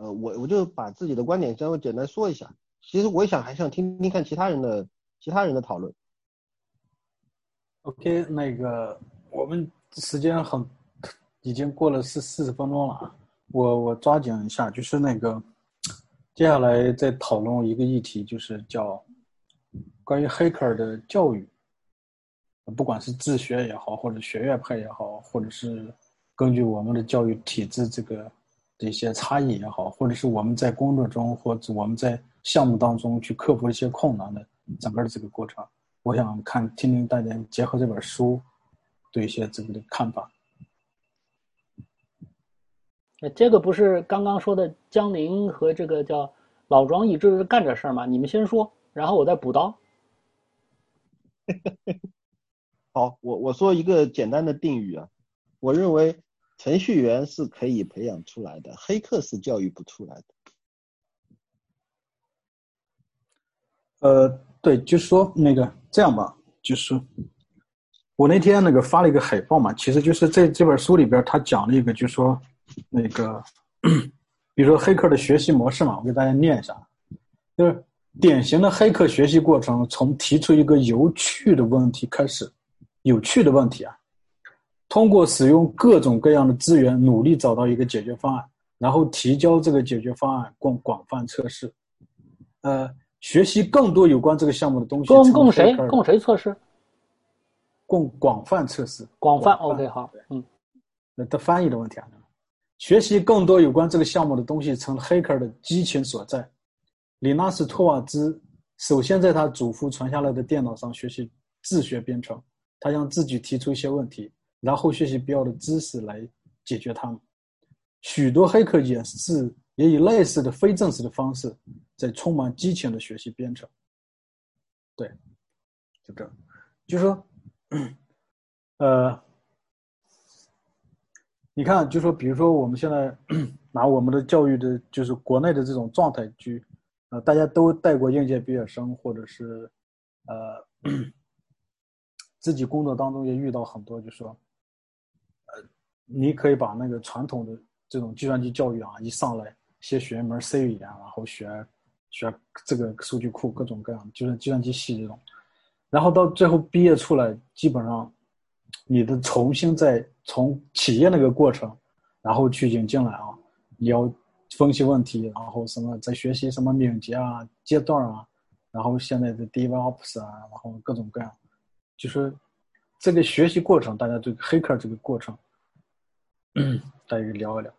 呃，我我就把自己的观点稍微简单说一下。其实我也想还想听听看其他人的其他人的讨论。OK，那个我们时间很已经过了四四十分钟了，我我抓紧一下，就是那个接下来再讨论一个议题，就是叫关于黑客的教育，不管是自学也好，或者学院派也好，或者是根据我们的教育体制这个这些差异也好，或者是我们在工作中或者我们在项目当中去克服一些困难的整个的这个过程。我想看听听大家结合这本书对一些这个的看法。这个不是刚刚说的江宁和这个叫老庄一直干这事儿吗？你们先说，然后我再补刀。好，我我说一个简单的定语啊，我认为程序员是可以培养出来的，黑客是教育不出来的。呃。对，就是说那个这样吧，就是我那天那个发了一个海报嘛，其实就是这这本书里边他讲了一个，就是说那个，比如说黑客的学习模式嘛，我给大家念一下，就是典型的黑客学习过程，从提出一个有趣的问题开始，有趣的问题啊，通过使用各种各样的资源，努力找到一个解决方案，然后提交这个解决方案，供广泛测试，呃。学习更多有关这个项目的东西。供供谁？供谁测试？供广泛测试。广泛。OK，好。嗯。那的翻译的问题啊。学习更多有关这个项目的东西，成了黑客的激情所在。里纳斯托瓦兹首先在他祖父传下来的电脑上学习自学编程，他向自己提出一些问题，然后学习必要的知识来解决它们。许多黑客也是。也以类似的非正式的方式，在充满激情的学习编程。对，就这，就说，呃，你看，就说，比如说，我们现在 拿我们的教育的，就是国内的这种状态去，呃，大家都带过应届毕业生，或者是，呃，自己工作当中也遇到很多，就说，你可以把那个传统的这种计算机教育啊，一上来。先学一门 C 语言，然后学学这个数据库，各种各样，就是计算机系这种。然后到最后毕业出来，基本上你的重新再从企业那个过程，然后去引进来啊，你要分析问题，然后什么在学习什么敏捷啊、阶段啊，然后现在的 develops 啊，然后各种各样，就是这个学习过程，大家对黑客这个过程，大家聊一聊。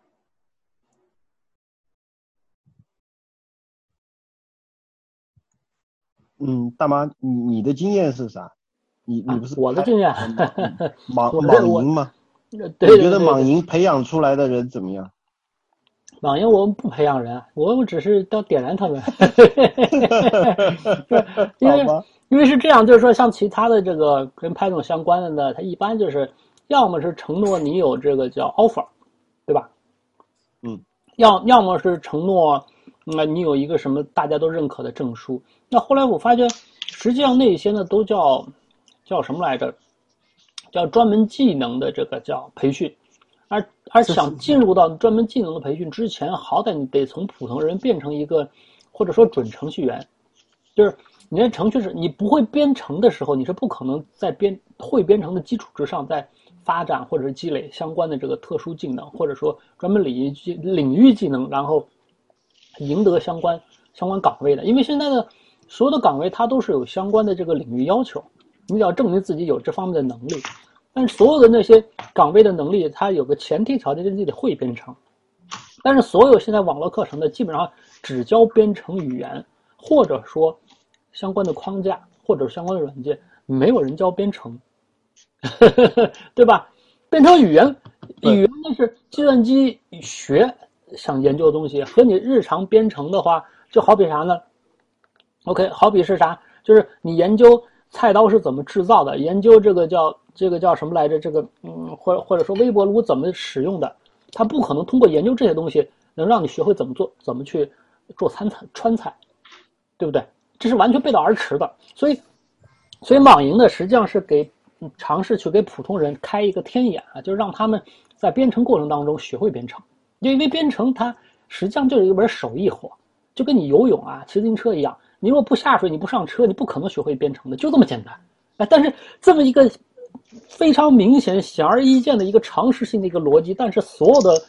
嗯，大妈，你你的经验是啥？你你不是我的经验，莽莽营吗？你觉得莽营培养出来的人怎么样？莽营我们不培养人，我们只是要点燃他们。因为因为是这样，就是说像其他的这个跟派总相关的呢，它一般就是要么是承诺你有这个叫 offer，对吧？嗯，要要么是承诺。那你有一个什么大家都认可的证书？那后来我发觉，实际上那些呢都叫叫什么来着？叫专门技能的这个叫培训，而而想进入到专门技能的培训之前，好歹你得从普通人变成一个或者说准程序员，就是你的程序是你不会编程的时候，你是不可能在编会编程的基础之上再发展或者是积累相关的这个特殊技能，或者说专门领域技领域技能，然后。赢得相关相关岗位的，因为现在的所有的岗位它都是有相关的这个领域要求，你要证明自己有这方面的能力。但是所有的那些岗位的能力，它有个前提条件，就是你得会编程。但是所有现在网络课程的基本上只教编程语言，或者说相关的框架，或者相关的软件，没有人教编程，对吧？编程语言语言那是计算机学。想研究的东西和你日常编程的话，就好比啥呢？OK，好比是啥？就是你研究菜刀是怎么制造的，研究这个叫这个叫什么来着？这个嗯，或者或者说微波炉怎么使用的，它不可能通过研究这些东西能让你学会怎么做，怎么去做餐菜川菜，对不对？这是完全背道而驰的。所以，所以网银呢，实际上是给尝试去给普通人开一个天眼啊，就是让他们在编程过程当中学会编程。因为编程它实际上就是一门手艺活，就跟你游泳啊、骑自行车一样，你如果不下水，你不上车，你不可能学会编程的，就这么简单。哎，但是这么一个非常明显、显而易见的一个常识性的一个逻辑，但是所有的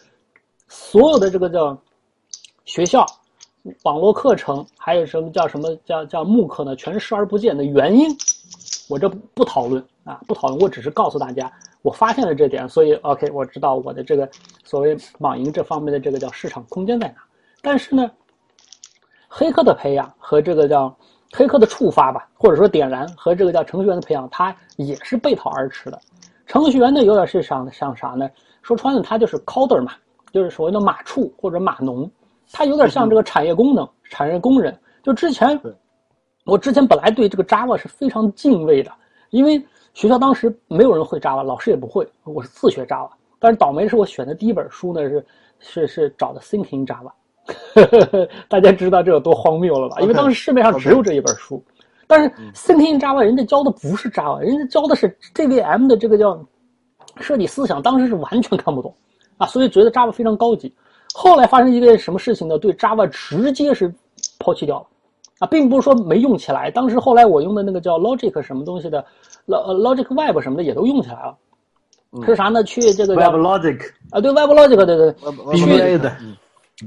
所有的这个叫学校、网络课程，还有什么叫什么叫叫慕课呢，全视而不见的原因，我这不讨论啊，不讨论，我只是告诉大家。我发现了这点，所以 OK，我知道我的这个所谓网银这方面的这个叫市场空间在哪。但是呢，黑客的培养和这个叫黑客的触发吧，或者说点燃和这个叫程序员的培养，它也是背道而驰的。程序员呢，有点是像像啥呢？说穿了，他就是 coder 嘛，就是所谓的马畜或者码农，他有点像这个产业功能、产业工人。就之前，我之前本来对这个 Java 是非常敬畏的，因为。学校当时没有人会 Java，老师也不会，我是自学 Java。但是倒霉的是，我选的第一本书呢是是是找的 Thinking Java，大家知道这有多荒谬了吧？因为当时市面上只有这一本书。但是 Thinking Java 人家教的不是 Java，人家教的是 JVM 的这个叫设计思想，当时是完全看不懂啊，所以觉得 Java 非常高级。后来发生一件什么事情呢？对 Java 直接是抛弃掉了。啊，并不是说没用起来。当时后来我用的那个叫 Logic 什么东西的，Logic Web 什么的也都用起来了。是啥呢？去这个 Web Logic 啊，对 Web Logic，对对，必须的。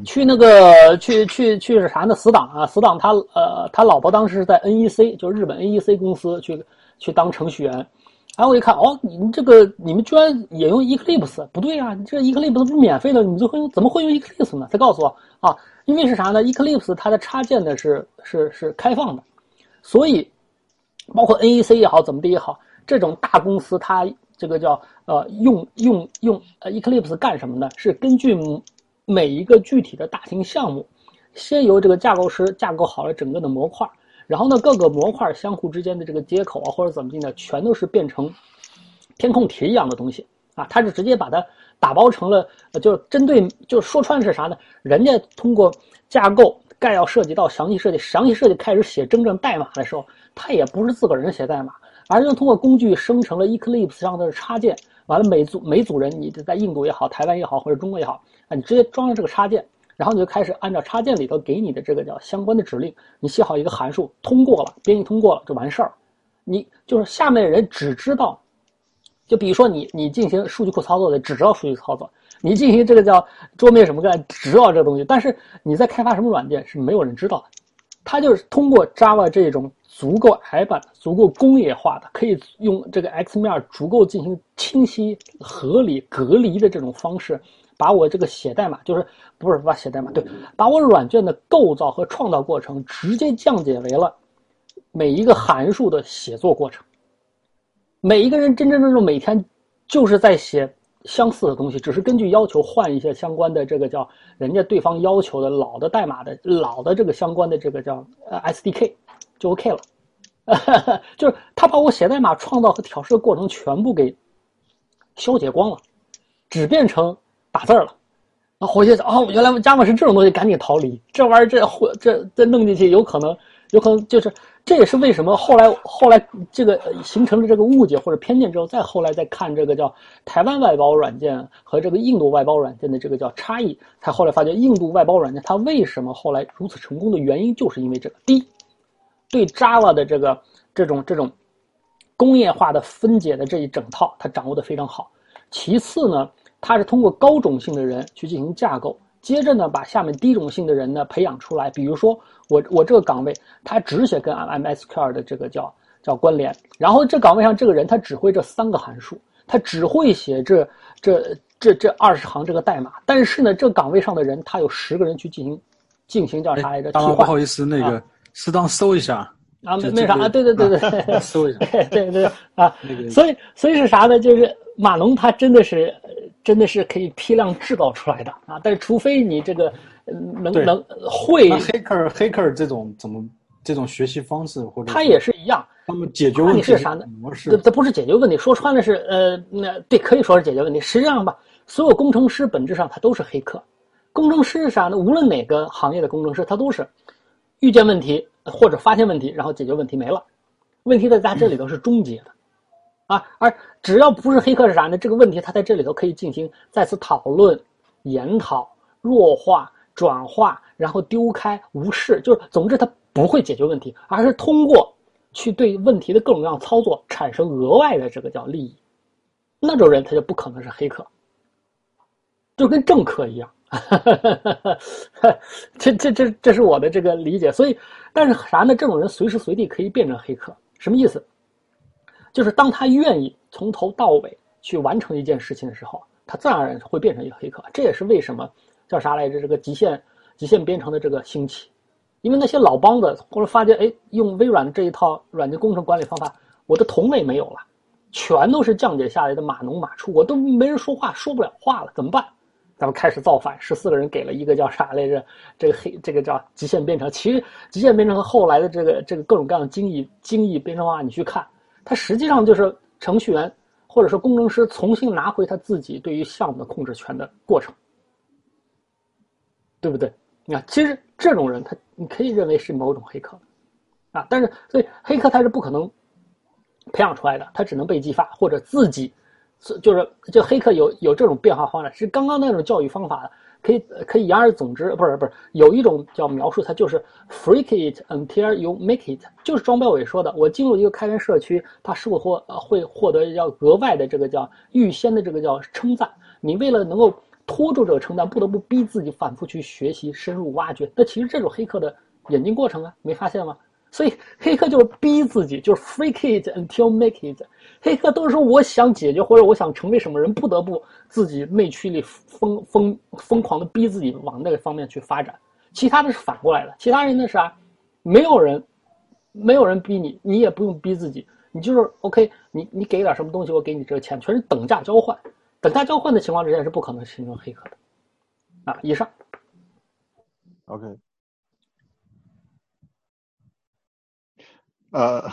去那个去去去是啥呢？死党啊，死党他呃他老婆当时是在 NEC，就是日本 NEC 公司去去当程序员。然后我一看，哦，你们这个你们居然也用 Eclipse？不对啊，你这 Eclipse 不是免费的，你们怎么会怎么会用 Eclipse 呢？他告诉我啊。因为是啥呢？Eclipse 它的插件呢是是是开放的，所以包括 NEC 也好，怎么的也好，这种大公司它这个叫呃用用用呃 Eclipse 干什么呢？是根据每一个具体的大型项目，先由这个架构师架构好了整个的模块，然后呢各个模块相互之间的这个接口啊或者怎么地呢，全都是变成填空题一样的东西啊，它是直接把它。打包成了，就是针对，就是说穿是啥呢？人家通过架构概要涉及到详细设计，详细设计开始写真正代码的时候，他也不是自个儿人写代码，而是通过工具生成了 Eclipse 上的插件。完了，每组每组人，你在印度也好，台湾也好，或者中国也好，啊，你直接装上这个插件，然后你就开始按照插件里头给你的这个叫相关的指令，你写好一个函数，通过了，编译通过了就完事儿。你就是下面的人只知道。就比如说你，你进行数据库操作的只知道数据操作，你进行这个叫桌面什么干只知道这个东西，但是你在开发什么软件是没有人知道的。它就是通过 Java 这种足够矮板、足够工业化的，可以用这个 X 面足够进行清晰、合理、隔离的这种方式，把我这个写代码，就是不是把写代码，对，把我软件的构造和创造过程直接降解为了每一个函数的写作过程。每一个人真真正正每天就是在写相似的东西，只是根据要求换一些相关的这个叫人家对方要求的老的代码的老的这个相关的这个叫呃 SDK 就 OK 了，就是他把我写代码创造和调试的过程全部给消解光了，只变成打字了。啊，回去哦，原来 Java 是这种东西，赶紧逃离这玩意儿，这这再弄进去有可能有可能就是。这也是为什么后来后来这个形成了这个误解或者偏见之后，再后来再看这个叫台湾外包软件和这个印度外包软件的这个叫差异，才后来发现印度外包软件它为什么后来如此成功的原因，就是因为这个：第一，对 Java 的这个这种这种工业化的分解的这一整套，它掌握的非常好；其次呢，它是通过高种性的人去进行架构。接着呢，把下面低种性的人呢培养出来。比如说，我我这个岗位，他只写跟 MSQL 的这个叫叫关联。然后这岗位上这个人，他只会这三个函数，他只会写这这这这二十行这个代码。但是呢，这岗位上的人，他有十个人去进行进行叫啥来着？当然。不好意思，那个适当搜一下啊，没没啥啊，对对对对，搜一下，对对啊。所以所以是啥呢？就是马龙他真的是。真的是可以批量制造出来的啊！但是除非你这个能能会黑客黑客这种怎么这种学习方式或者他也是一样，他们解决问题是啥呢？模式这这不是解决问题，说穿了是呃那对可以说是解决问题。实际上吧，所有工程师本质上他都是黑客。工程师是啥呢？无论哪个行业的工程师，他都是遇见问题或者发现问题，然后解决问题没了。问题在他这里头是终结的。啊，而只要不是黑客是啥呢？这个问题他在这里头可以进行再次讨论、研讨、弱化、转化，然后丢开、无视，就是总之他不会解决问题，而是通过去对问题的各种各样操作产生额外的这个叫利益。那种人他就不可能是黑客，就跟政客一样。这这这这是我的这个理解。所以，但是啥呢？这种人随时随地可以变成黑客，什么意思？就是当他愿意从头到尾去完成一件事情的时候，他自然而然会变成一个黑客。这也是为什么叫啥来着？这个极限极限编程的这个兴起，因为那些老帮子或者发现，哎，用微软的这一套软件工程管理方法，我的同类没有了。全都是降解下来的马农马畜，我都没人说话，说不了话了，怎么办？咱们开始造反。十四个人给了一个叫啥来着？这个黑，这个叫极限编程。其实极限编程和后来的这个这个各种各样的精益精益编程方法，你去看，它实际上就是程序员或者说工程师重新拿回他自己对于项目的控制权的过程，对不对？你看，其实这种人他你可以认为是某种黑客，啊，但是所以黑客他是不可能。培养出来的，他只能被激发，或者自己，就是就黑客有有这种变化方式，是刚刚那种教育方法，可以可以言而总之，不是不是，有一种叫描述，它就是 freak it until you make it，就是庄彪伟说的，我进入一个开源社区，他是否获会获得要额外的这个叫预先的这个叫称赞，你为了能够拖住这个称赞，不得不逼自己反复去学习、深入挖掘，那其实这种黑客的演进过程啊，没发现吗？所以黑客就是逼自己，就是 fake it until make it。黑客都是说我想解决或者我想成为什么人，不得不自己内驱力疯疯疯狂的逼自己往那个方面去发展。其他的是反过来的，其他人的是啊，没有人，没有人逼你，你也不用逼自己，你就是 OK，你你给点什么东西，我给你这个钱，全是等价交换。等价交换的情况之下是不可能形成黑客的。啊，以上。OK。呃。